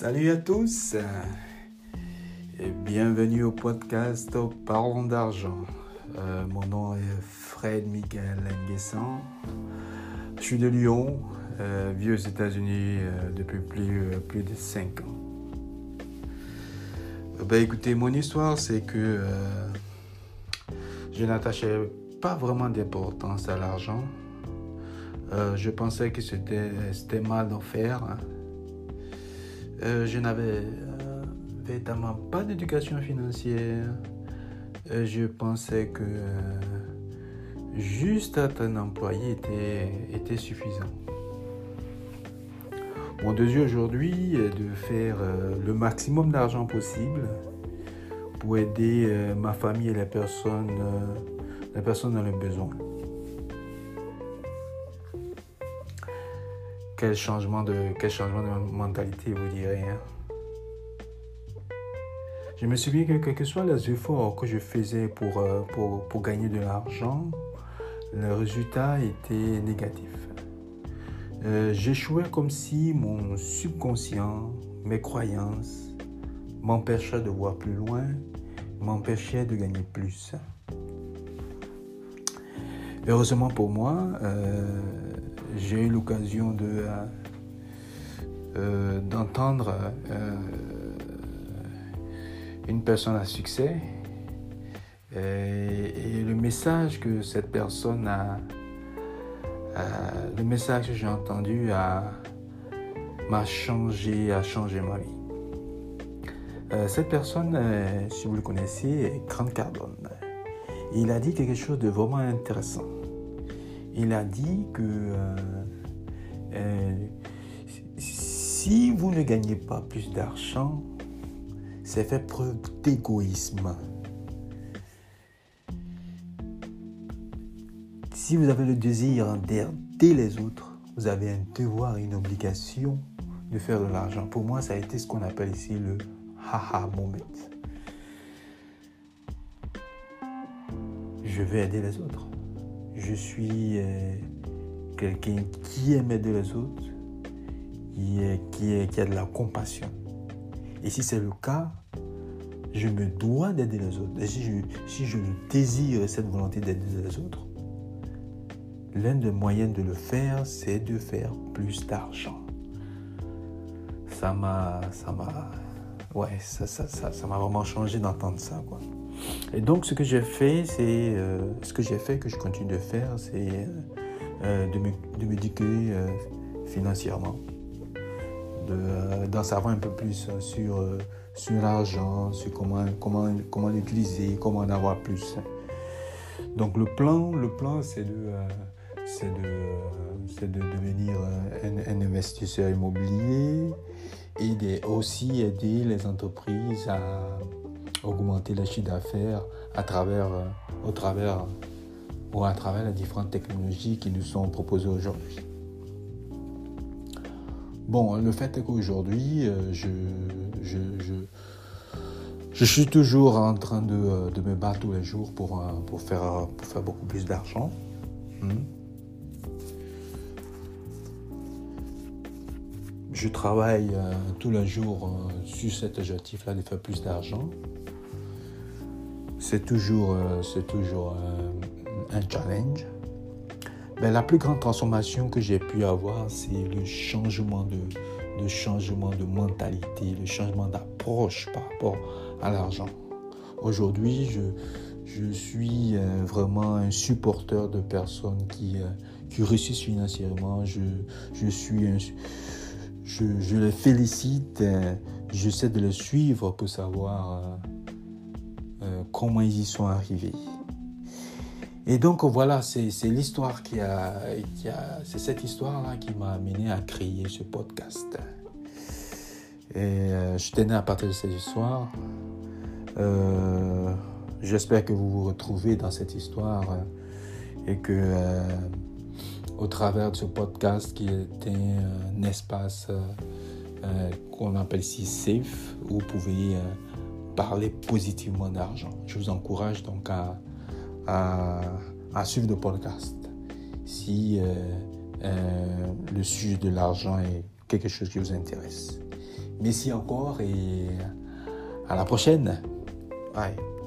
Salut à tous et bienvenue au podcast Parlons d'argent. Euh, mon nom est Fred Miguel Nguessan. Je suis de Lyon, euh, vieux aux États-Unis euh, depuis plus, plus de 5 ans. Ben, écoutez, mon histoire, c'est que je n'attachais pas vraiment d'importance à l'argent. je pensais que c'était mal d'en faire. Hein. Euh, je n'avais euh, véritablement pas d'éducation financière. Euh, je pensais que juste être un employé était, était suffisant. Mon désir aujourd'hui est de faire le maximum d'argent possible pour aider ma famille et les personnes, les personnes dans le besoin. Quel changement de, mentalité, vous direz. Hein? Je me souviens que quels que soient les efforts que je faisais pour, euh, pour gagner de l'argent, le résultat était négatif. Euh, j'échouais comme si mon subconscient, mes croyances, m'empêchaient de voir plus loin, m'empêchaient de gagner plus. Heureusement pour moi, euh, j'ai eu l'occasion euh, euh, d'entendre une personne à succès et, le message que cette personne a, le message que j'ai entendu m'a changé, a changé ma vie. cette personne, si vous le connaissez, est Grant Cardone. Il a dit quelque chose de vraiment intéressant il a dit que euh, euh, si vous ne gagnez pas plus d'argent, c'est fait preuve d'égoïsme. Si vous avez le désir d'aider les autres, vous avez un devoir une obligation de faire de l'argent. Pour moi, ça a été ce qu'on appelle ici le haha moment. Je vais aider les autres je suis euh, quelqu'un qui aime aider les autres, qui, qui, a de la compassion. Et si c'est le cas, je me dois d'aider les autres. Et si je, si je désire cette volonté d'aider les autres, l'un des moyens de le faire, c'est de faire plus d'argent. Ça m'a, ça m'a, ouais, ça, vraiment changé d'entendre ça, quoi. Et donc, ce que j'ai fait, c'est euh, ce que j'ai fait, que je continue de faire, c'est euh, de m'éduquer euh, financièrement, d'en savoir un peu plus sur, sur l'argent, sur comment, comment, comment l'utiliser, comment en avoir plus. Donc, le plan, le plan c'est de, de, de, devenir un, un investisseur immobilier et aussi aider les entreprises à augmenter le chiffre d'affaires à travers, euh, au travers ou à travers les différentes technologies qui nous sont proposées aujourd'hui. Bon, le fait est qu'aujourd'hui, euh, je, je, je, suis toujours en train de, euh, de, me battre tous les jours pour, pour, faire, pour faire beaucoup plus d'argent. Hmm. Je travaille tous les jours sur cet objectif-là de faire plus d'argent c'est toujours, euh, c'est toujours euh, un challenge. Mais la plus grande transformation que j'ai pu avoir, c'est le changement de, changement de mentalité, le changement d'approche par rapport à l'argent. Aujourd'hui, je, je suis euh, vraiment un supporter de personnes qui, qui réussissent financièrement. Je, je suis je, je les félicite. J'essaie de les suivre pour savoir euh, comment ils y sont arrivés. Et donc voilà, c'est l'histoire qui a, qui a c'est cette histoire-là qui m'a amené à créer ce podcast. Et euh, je tenais à partager cette histoire. Euh, j'espère que vous vous retrouvez dans cette histoire et que au travers de ce podcast qui est un, espace qu'on appelle ici safe vous pouvez parler positivement d'argent. Je vous encourage donc à, suivre le podcast. Si euh, euh, le sujet de l'argent est quelque chose qui vous intéresse. Merci encore et à la prochaine. Bye.